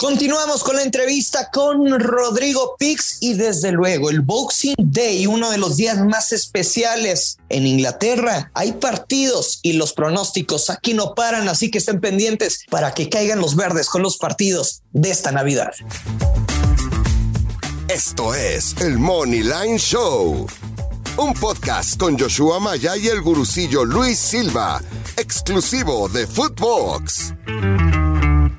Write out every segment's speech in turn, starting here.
Continuamos con la entrevista con Rodrigo Pix y desde luego el Boxing Day, uno de los días más especiales en Inglaterra. Hay partidos y los pronósticos aquí no paran, así que estén pendientes para que caigan los verdes con los partidos de esta Navidad. Esto es el Money Line Show, un podcast con Joshua Maya y el gurucillo Luis Silva, exclusivo de Footbox.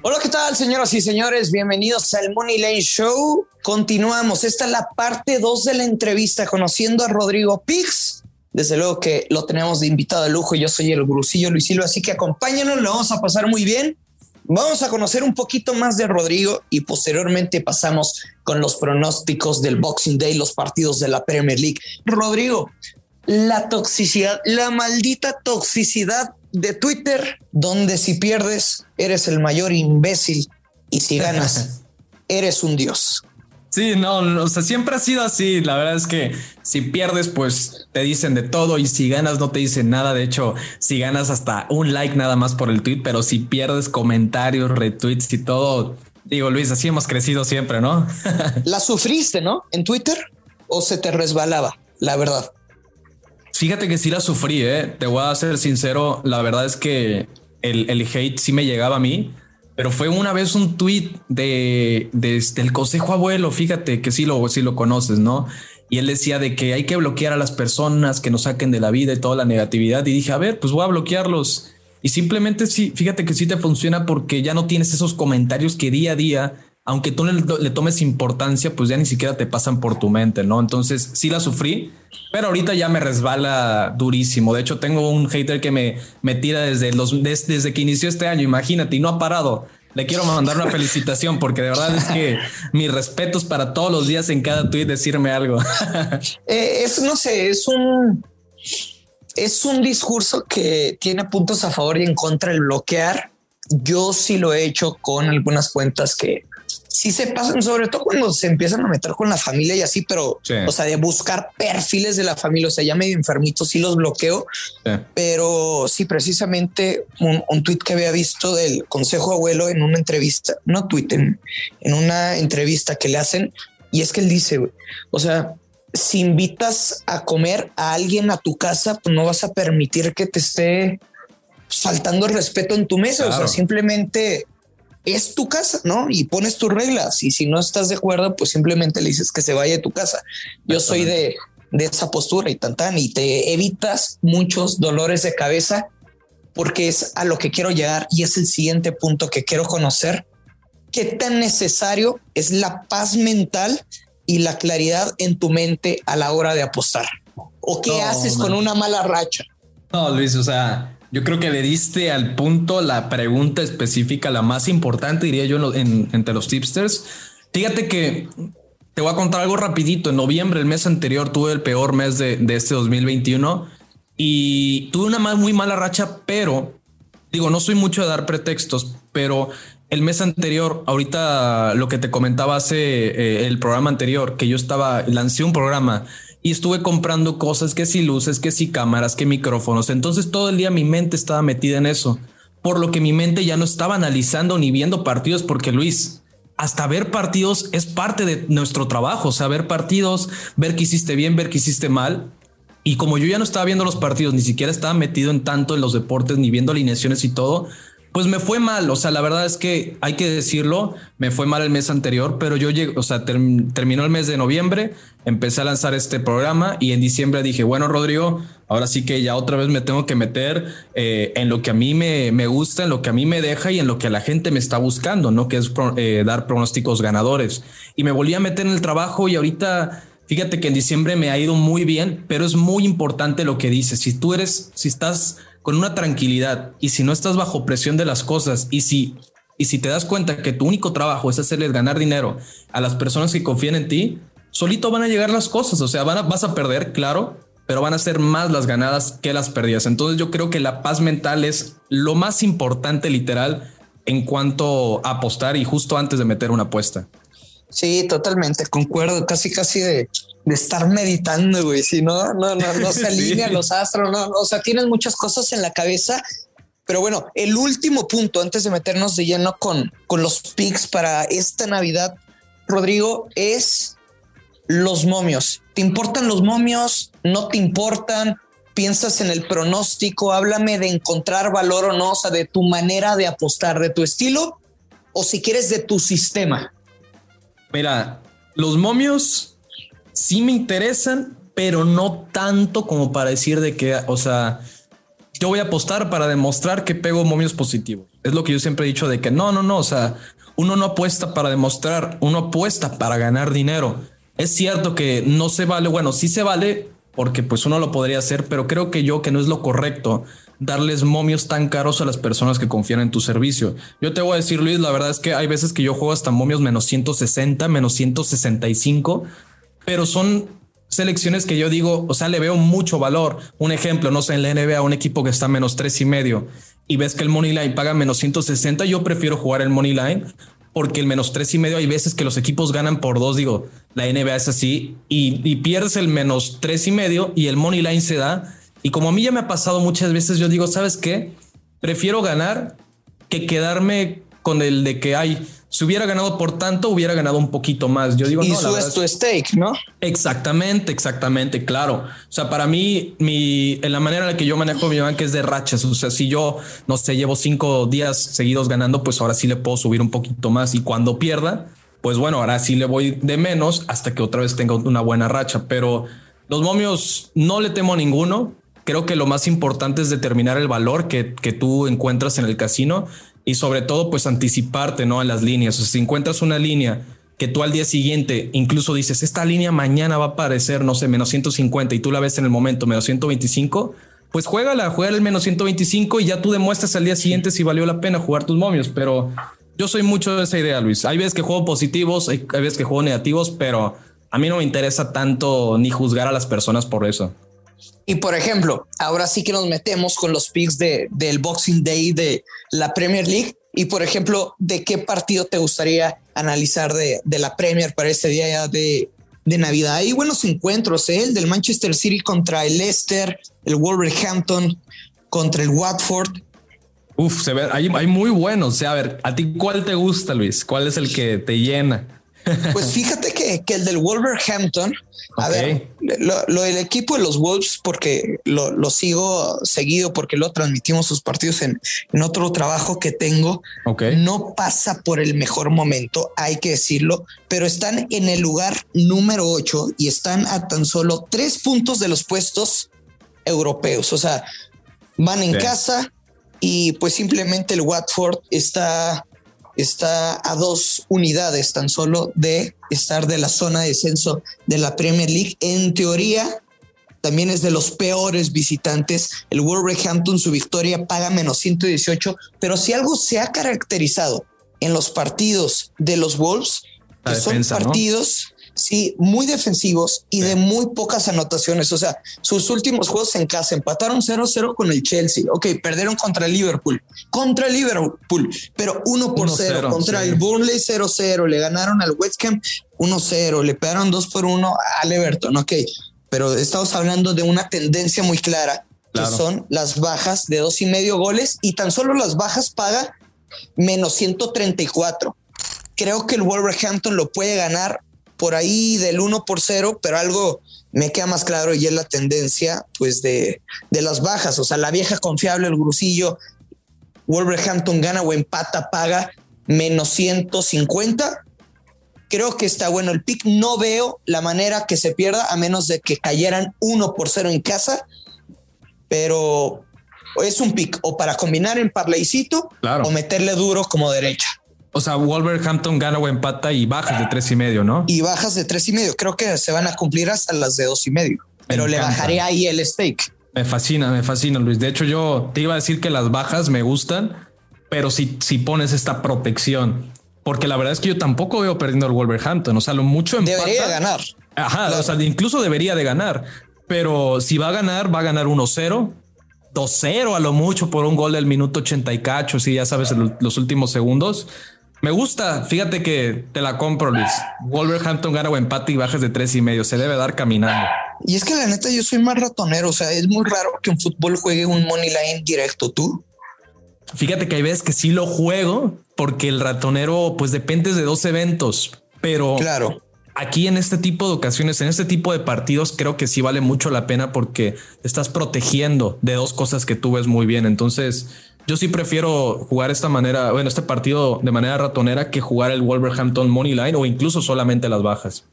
Hola, ¿qué tal, señoras y señores? Bienvenidos al Money Lane Show. Continuamos. Esta es la parte 2 de la entrevista conociendo a Rodrigo Pix. Desde luego que lo tenemos de invitado de lujo. Yo soy el gurucillo Luis Silva, así que acompáñanos, lo vamos a pasar muy bien. Vamos a conocer un poquito más de Rodrigo y posteriormente pasamos con los pronósticos del Boxing Day, los partidos de la Premier League. Rodrigo, la toxicidad, la maldita toxicidad de Twitter, donde si pierdes eres el mayor imbécil y si ganas eres un dios. Sí, no, o sea, siempre ha sido así. La verdad es que si pierdes, pues te dicen de todo y si ganas no te dicen nada. De hecho, si ganas hasta un like nada más por el tweet, pero si pierdes comentarios, retweets y todo, digo Luis, así hemos crecido siempre, ¿no? ¿La sufriste, no? En Twitter o se te resbalaba, la verdad. Fíjate que sí la sufrí, ¿eh? te voy a ser sincero, la verdad es que el, el hate sí me llegaba a mí, pero fue una vez un tweet de, de este, del consejo abuelo, fíjate que sí lo, sí lo conoces, ¿no? Y él decía de que hay que bloquear a las personas que nos saquen de la vida y toda la negatividad. Y dije, a ver, pues voy a bloquearlos. Y simplemente sí, fíjate que sí te funciona porque ya no tienes esos comentarios que día a día aunque tú le, tomes importancia, pues ya ni siquiera te pasan por tu mente, ¿no? Entonces sí la sufrí, pero ahorita ya me resbala durísimo. De hecho, tengo un hater que me, me tira desde, los, desde, que inició este año, imagínate, y no ha parado. Le quiero mandar una felicitación porque de verdad es que mis respetos para todos los días en cada tweet decirme algo. Eh, es, no sé, es un, es un discurso que tiene puntos a favor y en contra el bloquear. Yo sí lo he hecho con algunas cuentas que sí se pasan, sobre todo cuando se empiezan a meter con la familia y así, pero, o sea, de buscar perfiles de la familia, o sea, ya medio enfermito, sí los bloqueo, pero sí, precisamente un, un tweet que había visto del consejo abuelo en una entrevista, no tweet, en, una entrevista que le hacen, y es que él dice, o sea, si invitas a comer a alguien a tu casa, pues no vas a permitir que te esté faltando el respeto en tu mesa. O sea, simplemente es tu casa, ¿no? Y pones tus reglas y si no estás de acuerdo, pues simplemente le dices que se vaya de tu casa. Yo soy de, de esa postura y tan tan y te evitas muchos dolores de cabeza porque es a lo que quiero llegar y es el siguiente punto que quiero conocer. ¿Qué tan necesario es la paz mental y la claridad en tu mente a la hora de apostar? ¿O qué haces con una mala racha? No, Luis, o sea, yo creo que le diste al punto la pregunta específica, la más importante, diría yo, entre los tipsters. Fíjate que te voy a contar algo rapidito. En noviembre, el mes anterior, tuve el peor mes de, este 2021 y tuve una muy mala racha, pero digo, no soy mucho de dar pretextos, pero el mes anterior, ahorita lo que te comentaba hace eh, el programa anterior, que yo estaba, lancé un programa y estuve comprando cosas que si luces, que si cámaras, que micrófonos. Entonces todo el día mi mente estaba metida en eso, por lo que mi mente ya no estaba analizando ni viendo partidos, porque Luis, hasta ver partidos es parte de nuestro trabajo, o sea, ver partidos, ver que hiciste bien, ver que hiciste mal. Y como yo ya no estaba viendo los partidos, ni siquiera estaba metido en tanto en los deportes, ni viendo alineaciones y todo, pues me fue mal, o sea, la verdad es que hay que decirlo, me fue mal el mes anterior, pero yo llegué, o sea, terminó el mes de noviembre, empecé a lanzar este programa y en diciembre dije, bueno, Rodrigo, ahora sí que ya otra vez me tengo que meter eh, en lo que a mí me, me, gusta, en lo que a mí me deja y en lo que la gente me está buscando, ¿no? Que es eh, dar pronósticos ganadores. Y me volví a meter en el trabajo y ahorita... Fíjate que en diciembre me ha ido muy bien, pero es muy importante lo que dices. Si tú eres, si estás con una tranquilidad y si no estás bajo presión de las cosas y si y si te das cuenta que tu único trabajo es hacerles ganar dinero a las personas que confían en ti, solito van a llegar las cosas, o sea, van a, vas a perder, claro, pero van a ser más las ganadas que las perdidas. Entonces yo creo que la paz mental es lo más importante literal en cuanto a apostar y justo antes de meter una apuesta. Sí, totalmente, concuerdo, casi casi de de estar meditando, güey. Si no, no, no, no se alinean los astros, no, o sea, tienes muchas cosas en la cabeza Pero bueno, el último punto antes de meternos de lleno con, con los picks para esta Navidad, Rodrigo, es los momios. ¿Te importan los momios? ¿No te importan? ¿Piensas en el pronóstico? Háblame de encontrar valor o no, o sea, de tu manera de apostar, de tu estilo, o si quieres de tu sistema. Mira, los momios sí me interesan, pero no tanto como para decir de que, o sea, yo voy a apostar para demostrar que pego momios positivos. Es lo que yo siempre he dicho de que no, no, no, o sea, uno no apuesta para demostrar, uno apuesta para ganar dinero. Es cierto que no se vale, bueno, sí se vale porque pues uno lo podría hacer, pero creo que yo que no es lo correcto darles momios tan caros a las personas que confían en tu servicio. Yo te voy a decir, Luis, la verdad es que hay veces que yo juego hasta momios menos 160, menos 165, pero son selecciones que yo digo, o sea, le veo mucho valor. Un ejemplo, no sé, en la NBA, un equipo que está menos tres y medio y ves que el money line paga menos 160, yo prefiero jugar el money line porque el menos tres y medio hay veces que los equipos ganan por dos. Digo, la NBA es así y, y pierdes el menos tres y medio y el money line se da. Y como a mí ya me ha pasado muchas veces, yo digo, ¿sabes qué? Prefiero ganar que quedarme con el de que hay si hubiera ganado por tanto, hubiera ganado un poquito más. Yo digo, y no, eso es tu stake, ¿no? Exactamente, exactamente, claro. O sea, para mí, mi, en la manera en la que yo manejo mi banca es de rachas. O sea, si yo, no sé, llevo cinco días seguidos ganando, pues ahora sí le puedo subir un poquito más. Y cuando pierda, pues bueno, ahora sí le voy de menos hasta que otra vez tenga una buena racha. Pero los momios no le temo a ninguno. Creo que lo más importante es determinar el valor que, que tú encuentras en el casino y sobre todo pues anticiparte no a las líneas. Si encuentras una línea que tú al día siguiente incluso dices, esta línea mañana va a aparecer, no sé, menos 150 y tú la ves en el momento menos 125, pues juégala, juega el menos 125 y ya tú demuestras al día siguiente si valió la pena jugar tus momios. Pero yo soy mucho de esa idea, Luis. Hay veces que juego positivos, hay veces que juego negativos, pero a mí no me interesa tanto ni juzgar a las personas por eso. Y por ejemplo, ahora sí que nos metemos con los picks de, del Boxing Day de la Premier League. Y por ejemplo, ¿de qué partido te gustaría analizar de, de la Premier para este día de, de Navidad? Hay buenos encuentros, ¿eh? el del Manchester City contra el Leicester, el Wolverhampton contra el Watford. Uf, se ve, hay, hay muy buenos. O sea, a ver, ¿a ti cuál te gusta, Luis? ¿Cuál es el que te llena? Pues fíjate que, que el del Wolverhampton, a ver, lo, del equipo de los Wolves, porque lo, lo, sigo seguido, porque lo transmitimos sus partidos en, en otro trabajo que tengo, okay. no pasa por el mejor momento, hay que decirlo, pero están en el lugar número 8 y están a tan solo tres puntos de los puestos europeos. O sea, van en sí. casa y pues simplemente el Watford está está a dos unidades tan solo de estar de la zona de descenso de la Premier League. En teoría, también es de los peores visitantes. El Wolverhampton, su victoria paga menos 118, pero si algo se ha caracterizado en los partidos de los Wolves, que defensa, son partidos... sí, muy defensivos y de muy pocas anotaciones. O sea, sus últimos juegos en casa empataron 0-0 con el Chelsea. Ok, perdieron contra el Liverpool, contra el Liverpool, pero 1 por 0 contra sí. el Burnley 0-0. Le ganaron al West Ham 1-0, le pegaron 2 por 1 al Everton. Ok, pero estamos hablando de una tendencia muy clara claro. que son las bajas de dos y medio goles y tan solo las bajas paga menos 134. Creo que el Wolverhampton lo puede ganar por ahí del 1 por 0, pero algo me queda más claro y es la tendencia pues de, de las bajas, o sea, la vieja confiable, el grusillo, Wolverhampton gana o empata, paga menos 150. Creo que está bueno el pick. No veo la manera que se pierda a menos de que cayeran 1 por 0 en casa, pero es un pick o para combinar en parlaycito claro. o meterle duro como derecha. O sea, Wolverhampton gana o empata y bajas de tres y medio, ¿no? Y bajas de tres y medio. Creo que se van a cumplir hasta las de dos y medio, pero le bajaré ahí el stake. Me fascina, me fascina, Luis. De hecho, yo te iba a decir que las bajas me gustan, pero si, si pones esta protección, porque la verdad es que yo tampoco veo perdiendo al Wolverhampton. O sea, lo mucho empata. Debería ganar. Ajá, claro. o sea, incluso debería de ganar, pero si va a ganar, va a ganar 1-0. 2-0 a lo mucho por un gol del minuto 80 y cacho, si ya sabes, los últimos segundos. Me gusta, fíjate que te la compro, Luis. Wolverhampton gana o empate y bajas de tres y medio. Se debe dar caminando. Y es que la neta, yo soy más ratonero. O sea, es muy raro que un fútbol juegue un money line directo. Tú. fíjate que hay veces que sí lo juego porque el ratonero pues depende de dos eventos, pero claro. Aquí en este tipo de ocasiones, en este tipo de partidos, creo que sí vale mucho la pena porque estás protegiendo de dos cosas que tú ves muy bien. Entonces, yo sí prefiero jugar esta manera, bueno, este partido de manera ratonera que jugar el Wolverhampton Money Line o incluso solamente las bajas.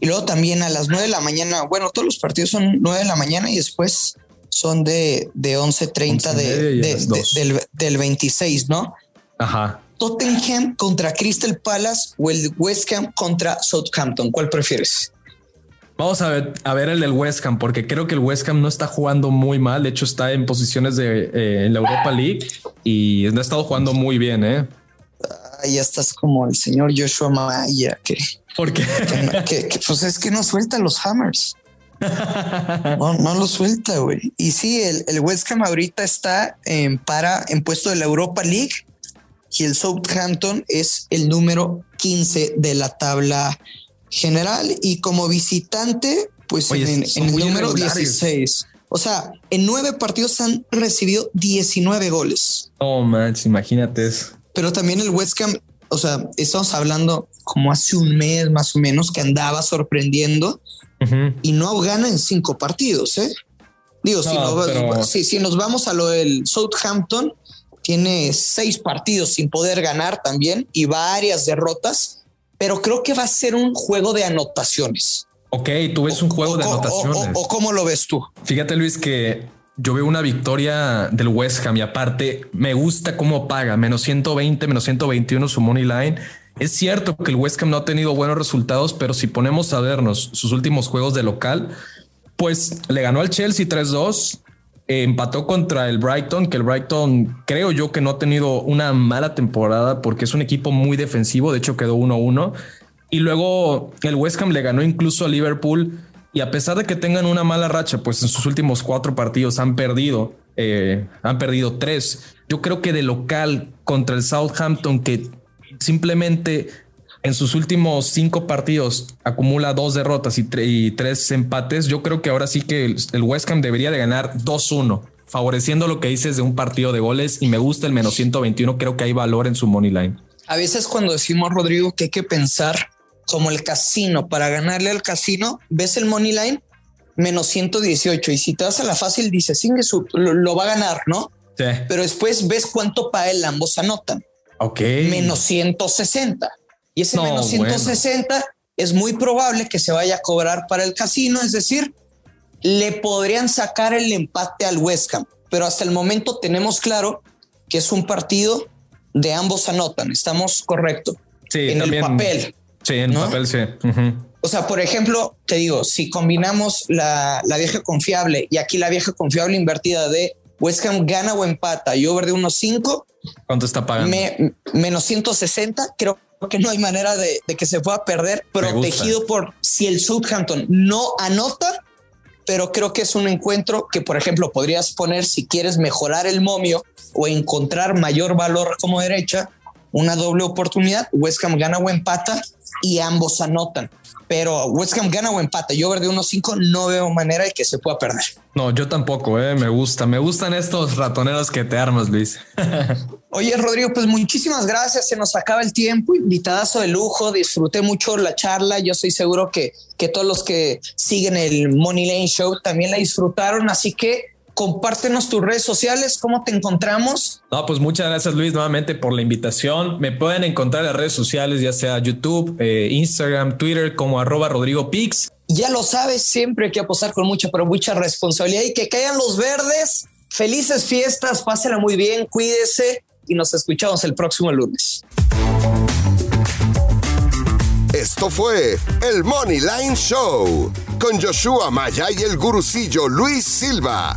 Y luego también a las 9 de la mañana, bueno, todos los partidos son 9 de la mañana y después son de, de 11.30 de, del, 26, ¿no? Ajá. Tottenham contra Crystal Palace o el West Ham contra Southampton. ¿Cuál prefieres? Vamos a ver, a ver el del West Ham, porque creo que el West Ham no está jugando muy mal. De hecho, está en posiciones de eh, en la Europa League y no ha estado jugando muy bien. ¿eh? ya estás como el señor Joshua Maya, que ¿Por qué? Que, pues es que no suelta los hammers. No, no lo suelta, güey. Y sí, el, el, West Ham ahorita está en para en puesto de la Europa League y el Southampton es el número 15 de la tabla general y como visitante, pues en, el número 16. O sea, en nueve partidos han recibido 19 goles. Oh, man, imagínate eso. Pero también el West Ham, o sea, estamos hablando como hace un mes más o menos que andaba sorprendiendo y no gana en cinco partidos. ¿eh? Digo, si, si, nos vamos a lo del Southampton, tiene seis partidos sin poder ganar también y varias derrotas, pero creo que va a ser un juego de anotaciones. Ok, tú ves un juego de anotaciones. O, cómo lo ves tú? Fíjate, Luis, que yo veo una victoria del West Ham y aparte me gusta cómo paga, menos 120, menos 121 su money line. Es cierto que el West Ham no ha tenido buenos resultados, pero si ponemos a vernos sus últimos juegos de local, pues le ganó al Chelsea 3-2, empató contra el Brighton, que el Brighton creo yo que no ha tenido una mala temporada porque es un equipo muy defensivo, de hecho quedó 1-1. Y luego el West Ham le ganó incluso a Liverpool y a pesar de que tengan una mala racha, pues en sus últimos cuatro partidos han perdido, eh, han perdido tres. Yo creo que de local contra el Southampton, que simplemente en sus últimos cinco partidos acumula dos derrotas y, tres empates, yo creo que ahora sí que el, West Ham debería de ganar 2-1, favoreciendo lo que dices de un partido de goles y me gusta el menos 121, creo que hay valor en su money line. A veces cuando decimos, Rodrigo, que hay que pensar como el casino, para ganarle al casino, ves el money line menos 118 y si te vas a la fácil dices, lo, lo va a ganar, ¿no? Sí. Pero después ves cuánto para él ambos anotan. Ok. Menos 160. Y ese menos 160 es muy probable que se vaya a cobrar para el casino, es decir, le podrían sacar el empate al West Ham, pero hasta el momento tenemos claro que es un partido de ambos anotan, estamos correcto. Sí, en el papel. Sí, en el papel sí. O sea, por ejemplo, te digo, si combinamos la, la, vieja confiable y aquí la vieja confiable invertida de West Ham gana o empata y over de 1.5. ¿Cuánto está pagando? menos 160. Creo que no hay manera de, que se pueda perder protegido por si el Southampton no anota. Pero creo que es un encuentro que, por ejemplo, podrías poner si quieres mejorar el momio o encontrar mayor valor como derecha, una doble oportunidad. West Ham gana o empata y ambos anotan. Pero West Ham gana o empata. Yo ver de 1-5 no veo manera de que se pueda perder. No, yo tampoco, eh. me gusta. Me gustan estos ratoneros que te armas, Luis. Oye, Rodrigo, pues muchísimas gracias. Se nos acaba el tiempo. Invitadazo de lujo. Disfruté mucho la charla. Yo estoy seguro que, que todos los que siguen el Money Lane Show también la disfrutaron. Así que compártenos tus redes sociales, cómo te encontramos. No, pues muchas gracias Luis nuevamente por la invitación. Me pueden encontrar en las redes sociales, ya sea YouTube, eh, Instagram, Twitter, como arroba Rodrigo Pix. Ya lo sabes, siempre hay que apostar con mucha, pero mucha responsabilidad y que caigan los verdes. Felices fiestas, pásela muy bien, cuídese y nos escuchamos el próximo lunes. Esto fue el Money Line Show con Joshua Maya y el gurucillo Luis Silva